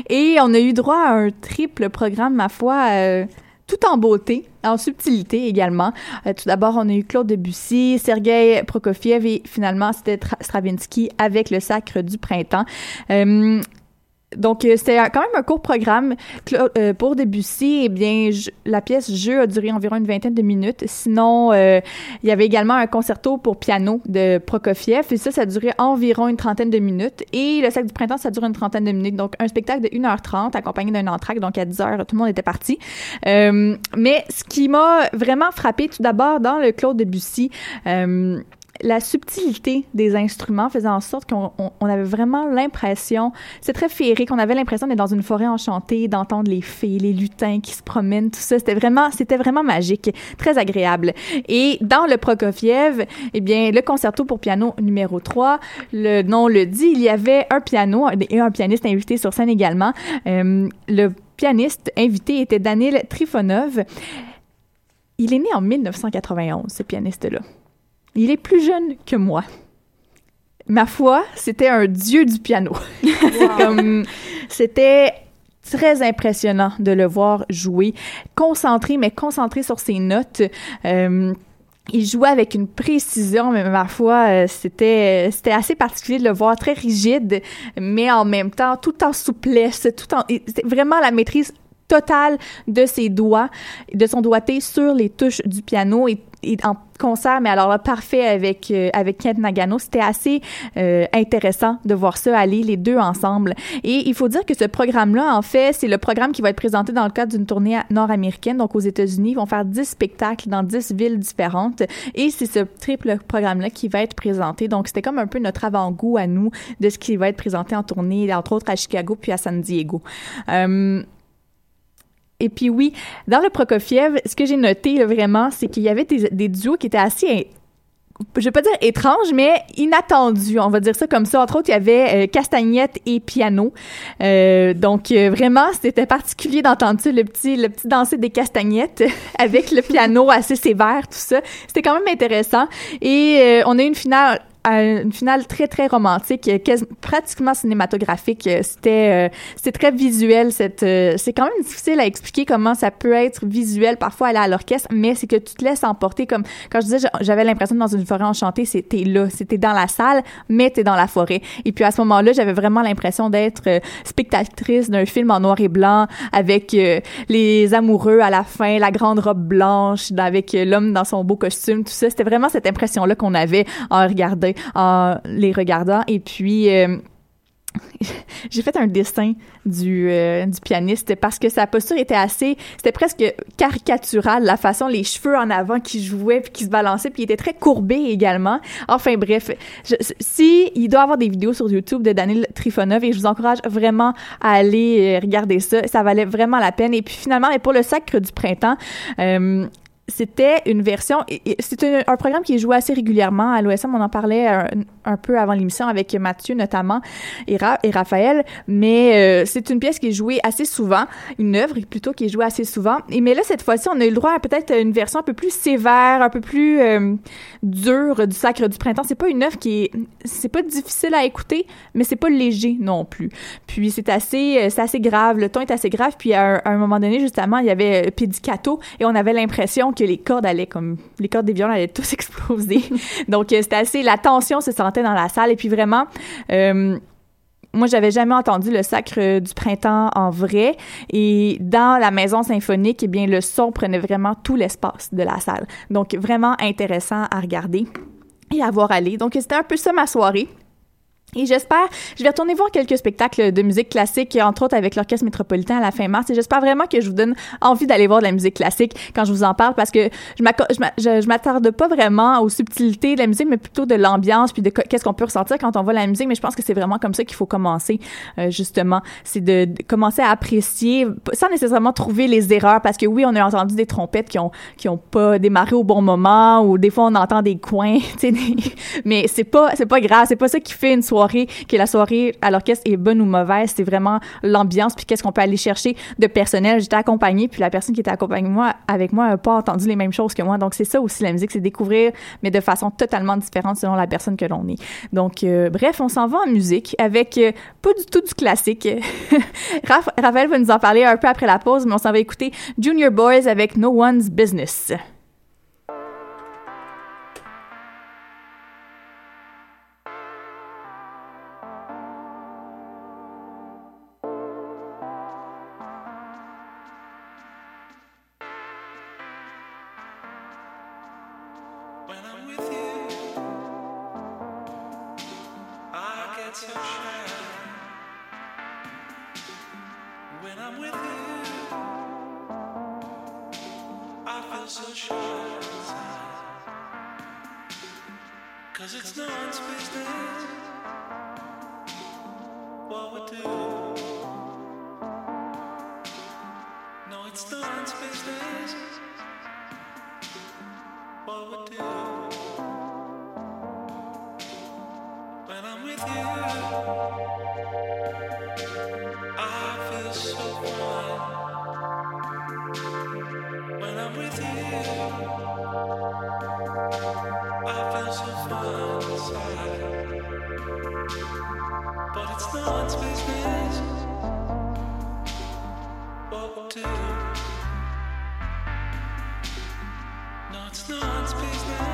Et on a eu droit à un triple programme, ma foi, euh, tout en beauté, en subtilité également. Tout d'abord, on a eu Claude Debussy, Sergei Prokofiev et finalement, c'était Tra- Stravinsky avec le sacre du printemps. Donc, euh, c'était quand même un court programme. Euh, pour Debussy, eh bien, la pièce jeu a duré environ une vingtaine de minutes. Sinon, euh, il y avait également un concerto pour piano de Prokofiev. Et ça, ça a duré environ une trentaine de minutes. Et le sac du printemps, ça dure une trentaine de minutes. Donc, un spectacle de 1h30 accompagné d'un entracte. Donc, à 10h, tout le monde était parti. Euh, mais ce qui m'a vraiment frappé, tout d'abord, dans le Claude Debussy, euh, la subtilité des instruments faisait en sorte qu'on on- on avait vraiment l'impression, c'est très féerique, on avait l'impression d'être dans une forêt enchantée, d'entendre les fées, les lutins qui se promènent, tout ça, c'était vraiment, c'était vraiment magique, très agréable. Et dans le Prokofiev, eh bien, le concerto pour piano numéro 3, le nom le dit, il y avait un piano et un pianiste invité sur scène également. Euh, le pianiste invité était Daniel Trifonov. Il est né en 1991, ce pianiste-là. Il est plus jeune que moi. Ma foi, c'était un dieu du piano. C'était très impressionnant de le voir jouer, concentré, mais concentré sur ses notes. Euh, il jouait avec une précision, mais ma foi, euh, c'était c'était assez particulier de le voir très rigide, mais en même temps tout en souplesse, tout en vraiment la maîtrise totale de ses doigts, de son doigté sur les touches du piano et, et en concert, mais alors là, parfait avec euh, avec Kent Nagano. C'était assez euh, intéressant de voir ça aller les deux ensemble. Et il faut dire que ce programme-là, en fait, c'est le programme qui va être présenté dans le cadre d'une tournée nord-américaine. Donc aux États-Unis, ils vont faire 10 spectacles dans 10 villes différentes. Et c'est ce triple programme-là qui va être présenté. Donc c'était comme un peu notre avant-goût à nous de ce qui va être présenté en tournée, entre autres à Chicago puis à San Diego. Euh, et puis oui, dans le Prokofiev, ce que j'ai noté là, vraiment, c'est qu'il y avait des, duos qui étaient assez, je vais pas dire étranges, mais inattendus, on va dire ça comme ça. Entre autres, il y avait euh, castagnette et piano. Euh, donc euh, vraiment, c'était particulier d'entendre le petit, le petit danser des castagnettes avec le piano assez sévère, tout ça. C'était quand même intéressant. Et euh, on a eu une finale à une finale très très romantique, euh, pratiquement cinématographique. Euh, C'était euh, c'était très visuel. Cette euh, c'est quand même difficile à expliquer comment ça peut être visuel parfois aller à l'orchestre, mais c'est que tu te laisses emporter comme quand je disais j'a- j'avais l'impression dans une forêt enchantée, c'était là, c'était dans la salle, mais t'es dans la forêt. Et puis à ce moment-là, j'avais vraiment l'impression d'être euh, spectatrice d'un film en noir et blanc avec les amoureux à la fin, la grande robe blanche, avec l'homme dans son beau costume, tout ça. C'était vraiment cette impression-là qu'on avait en regardant, en les regardant. Et puis, euh, j'ai fait un dessin du, euh, du pianiste parce que sa posture était assez, c'était presque caricatural, la façon, les cheveux en avant qui jouaient puis qui se balançaient, puis il était très courbé également. Enfin bref, je- si il doit avoir des vidéos sur YouTube de Daniel Trifonov et je vous encourage vraiment à aller euh, regarder ça, ça valait vraiment la peine. Et puis finalement, mais pour le sacre du printemps, c'était une version, c'est un, programme qui est joué assez régulièrement à l'OSM. On en parlait un, peu avant l'émission avec Mathieu notamment et, Ra- et Raphaël, mais euh, c'est une pièce qui est jouée assez souvent, une œuvre plutôt qui est jouée assez souvent. Et mais là cette fois-ci, on a eu le droit à peut-être une version un peu plus sévère, un peu plus euh, dure du Sacre du printemps. C'est pas une œuvre qui est, c'est pas difficile à écouter, mais c'est pas léger non plus. Puis c'est assez, euh, c'est assez grave. Le ton est assez grave. Puis à un, à un moment donné, justement, il y avait Pizzicato et on avait l'impression que les cordes allaient comme, les cordes des violons allaient tous exploser. Donc euh, c'était assez, la tension se sentait dans la salle. Et puis vraiment, euh, moi, j'avais jamais entendu le sacre du printemps en vrai. Et dans la maison symphonique, eh bien, le son prenait vraiment tout l'espace de la salle. Donc, vraiment intéressant à regarder et à voir aller. Donc, c'était un peu ça ma soirée. Et j'espère, je vais retourner voir quelques spectacles de musique classique, entre autres avec l'Orchestre métropolitain à la fin mars. Et j'espère vraiment que je vous donne envie d'aller voir de la musique classique quand je vous en parle, parce que je m'attarde pas vraiment aux subtilités de la musique, mais plutôt de l'ambiance, puis de qu'est-ce qu'on peut ressentir quand on voit la musique. Mais je pense que c'est vraiment comme ça qu'il faut commencer, euh, justement. C'est de, commencer à apprécier, sans nécessairement trouver les erreurs, parce que oui, on a entendu des trompettes qui ont, qui ont pas démarré au bon moment, ou des fois on entend des coins, tu sais, mais c'est pas, c'est pas grave, c'est pas ça qui fait une soirée, que la soirée à l'orchestre est bonne ou mauvaise, c'est vraiment l'ambiance, puis qu'est-ce qu'on peut aller chercher de personnel. J'étais accompagnée, puis la personne qui était accompagnée moi, avec moi n'a pas entendu les mêmes choses que moi, donc c'est ça aussi la musique, c'est découvrir, mais de façon totalement différente selon la personne que l'on est. Donc, euh, bref, on s'en va en musique avec euh, pas du tout du classique. Raph- Raphaël va nous en parler un peu après la pause, mais on s'en va écouter Junior Boys avec No One's Business. Cause it's no one's business what we do. No, it's no one's business it's no one's business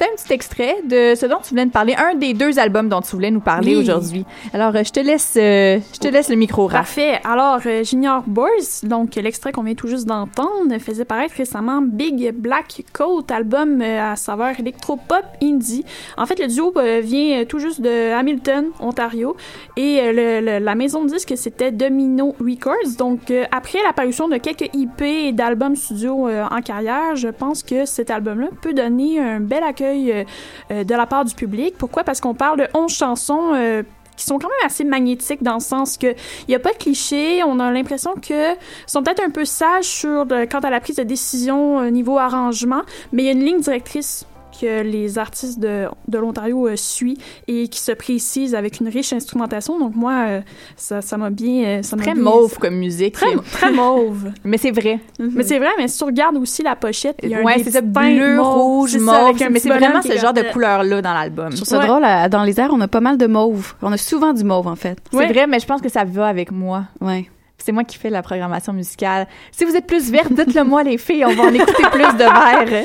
C'était un petit extrait de ce dont tu voulais nous parler, un des deux albums dont tu voulais nous parler Oui. aujourd'hui. Alors, euh, je te laisse, euh, je te laisse le micro, Raph. Parfait. Alors, euh, Junior Boys, donc l'extrait qu'on vient tout juste d'entendre, faisait paraître récemment Big Black Coat, album à saveur électro-pop indie. En fait, le duo vient tout juste de Hamilton, Ontario, et le- le- la maison de disque, c'était Domino Records. Donc, après l'apparition de quelques IP et d'albums studio en carrière, je pense que cet album-là peut donner un bel accueil euh, euh, de la part du public. Pourquoi? Parce qu'on parle de 11 chansons euh, qui sont quand même assez magnétiques dans le sens que il y a pas de cliché. On a l'impression que sont peut-être un peu sages sur quant à la prise de décision niveau arrangement, mais il y a une ligne directrice que les artistes de, de l'Ontario euh, suivent et qui se précise avec une riche instrumentation. Donc moi, euh, ça ça m'a bien... euh, ça m'a Très bien- mauve comme musique. Très, très mauve. Mais c'est vrai. Mais c'est vrai, mais si tu regardes aussi la pochette, il y a un Ouais, des c'est ça, bleu, mauves, rouge, ça, mauve. Mais c'est vraiment ce genre de couleur-là dans l'album. Je trouve ça drôle, dans les airs, on a pas mal de mauve. On a souvent du mauve, en fait. C'est vrai, mais je pense que ça va avec moi. Ouais. C'est moi qui fais la programmation musicale. Si vous êtes plus verte, dites-le moi, les filles. On va en écouter plus de vert.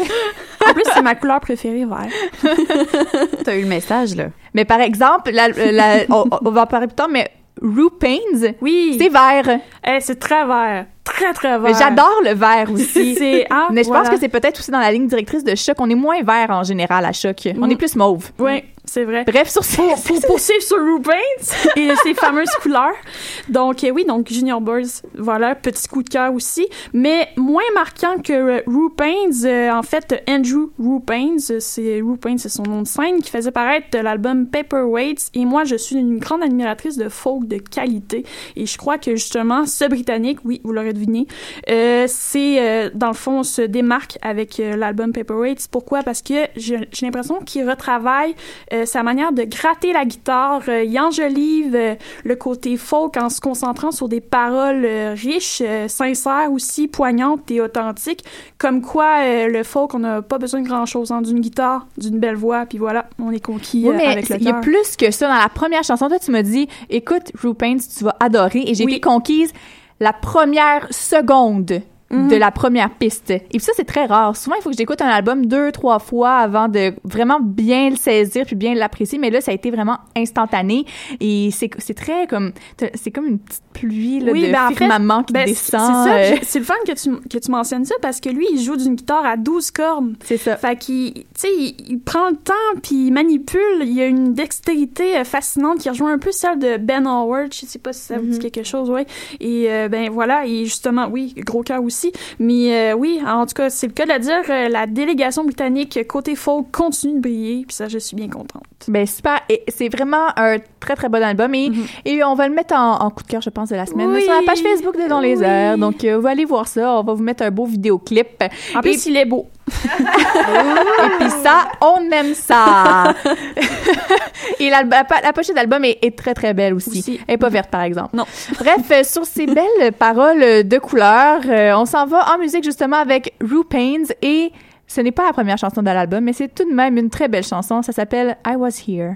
En plus, c'est ma couleur préférée, vert. T'as eu le message, là. Mais par exemple, la- la- on, on va en parler plus tard, mais Rue Pains, oui. c'est vert. Eh, c'est très vert. Très, très vert. J'adore le vert aussi. C'est- ah, Mais je voilà. pense que c'est peut-être aussi dans la ligne directrice de Choc. On est moins vert en général à Choc. On Mm. est plus mauve. Oui, c'est vrai. Bref, sur ces... pour, pour poursuivre sur Rubens et ses fameuses couleurs. Donc, euh, oui, donc Junior Boys, voilà, petit coup de cœur aussi. Mais moins marquant que euh, Rubens, euh, en fait, Andrew Rubens, euh, c'est Rubens, c'est son nom de scène, qui faisait paraître l'album Paperweights. Et moi, je suis une grande admiratrice de folk de qualité. Et je crois que justement, ce Britannique, oui, vous l'aurez deviné, euh, c'est, euh, dans le fond, on se démarque avec l'album Paperweights. Pourquoi? Parce que j'ai j'ai l'impression qu'il retravaille euh, sa manière de gratter la guitare. Euh, il enjolive euh, le côté folk en se concentrant sur des paroles euh, riches, sincères aussi, poignantes et authentiques. Comme quoi, le folk, on n'a pas besoin de grand-chose, hein, d'une guitare, d'une belle voix, puis voilà, on est conquis Oui, mais avec le il y a plus que ça. Dans la première chanson, toi, tu m'as dit, écoute, Rue Pains, tu vas adorer. Et j'ai été conquise la première seconde Mhm. de la première piste. Et puis ça, c'est très rare. Souvent, il faut que j'écoute un album deux, trois fois avant de vraiment bien le saisir puis bien l'apprécier. Mais là, ça a été vraiment instantané. Et c'est très comme... C'est comme une petite pluie là, de ben, en fait, firmament qui ben, descend. C'est ça, euh, le fun que tu, que tu mentionnes ça parce que lui, il joue d'une guitare à 12 cordes. C'est ça. Fait qu'il, tu sais, il, il prend le temps puis il manipule. Il a une dextérité euh, fascinante qui rejoint un peu celle de Ben Howard. Je sais pas si ça vous dit quelque chose, ouais. Et euh, ben voilà, et justement, oui, gros cœur aussi. Mais euh, oui, en tout cas, c'est le cas de le dire, euh, la délégation britannique côté folk continue de briller. Puis ça, je suis bien contente. Ben super, et c'est vraiment un très très bon album et, et on va le mettre en, en coup de cœur je pense de la semaine Mhm. Oui. sur la page Facebook de Dans les Oui. airs. Donc euh, vous allez voir ça, on va vous mettre un beau vidéoclip. En plus, il est beau. Et puis ça, on aime ça. et la, pochette d'album est, est très très belle aussi. Elle est pas verte par exemple. Non. Bref, euh, sur ces belles paroles de couleur, euh, on s'en va en musique justement avec Rue Pains et ce n'est pas la première chanson de l'album, mais c'est tout de même une très belle chanson. Ça s'appelle I Was Here.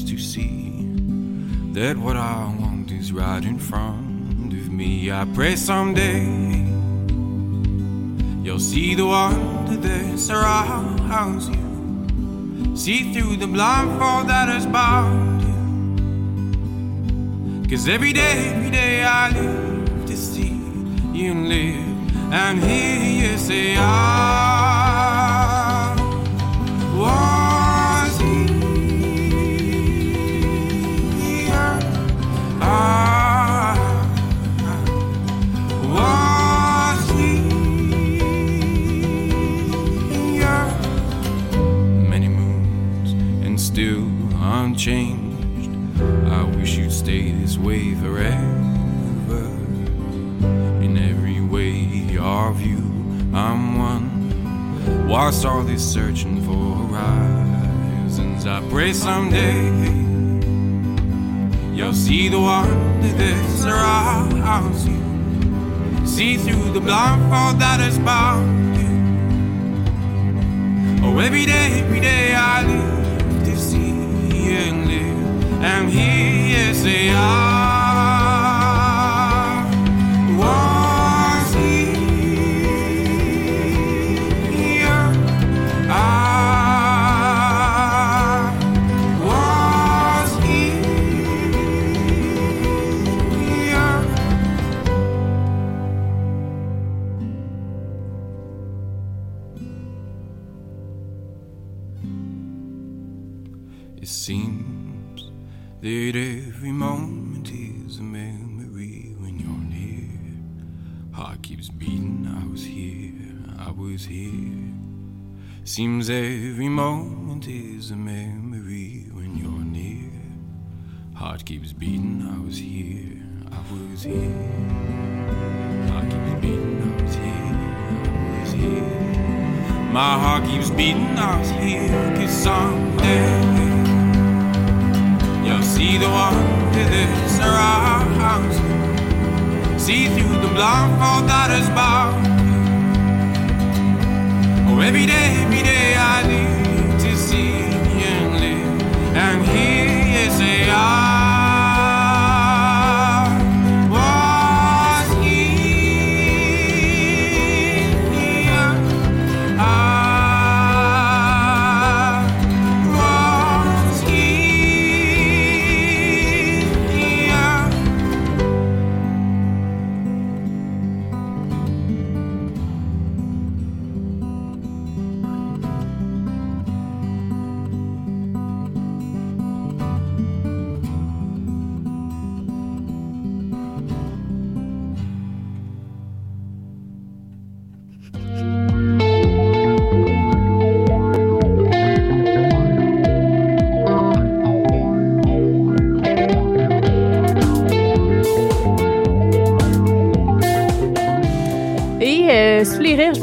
to see that what I want is right in front of me. I pray someday you'll see the wonder that surrounds you. See through the blindfold that has bound you. Cause every day, every day I live to see you live and hear you say, I Whilst all these searching for horizons, I pray someday you'll see the wonder that surrounds you. See through the blindfold that has bound you. Oh, every day, every day I live to see and live. And here, yes, they are. It seems that every moment is a memory when you're near. Heart keeps beating, I was here, I was here. Seems every moment is a memory when you're near. Heart keeps beating, I was here, I was here. Heart keeps beating, I was here, I was here. My heart keeps beating, I was here, cause someday see the one that surrounds you. See through the blindfold that is bound. Oh, every day, every day I need to see and live. And here,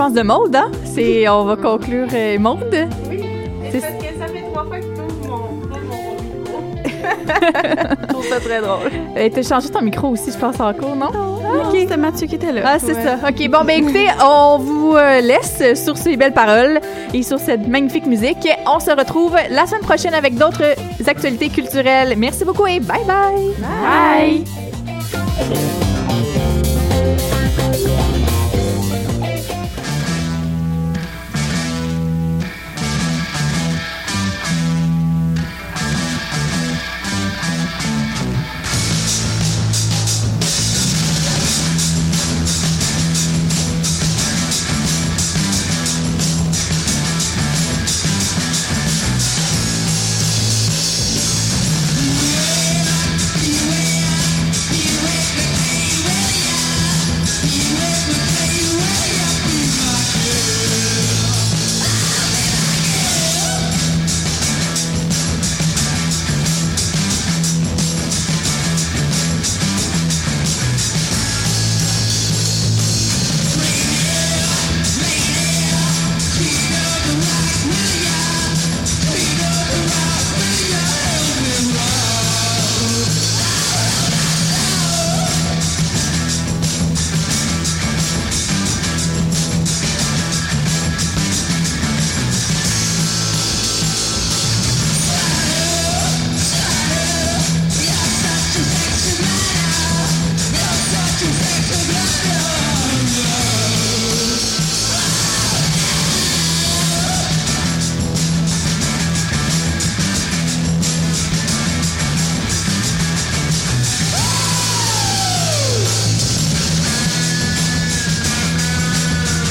pense, de Maude, hein? C'est, on va conclure euh, Maude. C'est- Parce que ça fait trois fois que tu ouvres mon. Je trouve ça très drôle. Euh, T'as changé ton micro aussi, je pense, en cours, non? Ah, ok. C'était Mathieu qui était là. Ah, c'est Ouais. ça. OK, bon, ben écoutez, on vous euh, laisse sur ces belles paroles et sur cette magnifique musique. On se retrouve la semaine prochaine avec d'autres actualités culturelles. Merci beaucoup et bye bye! Bye.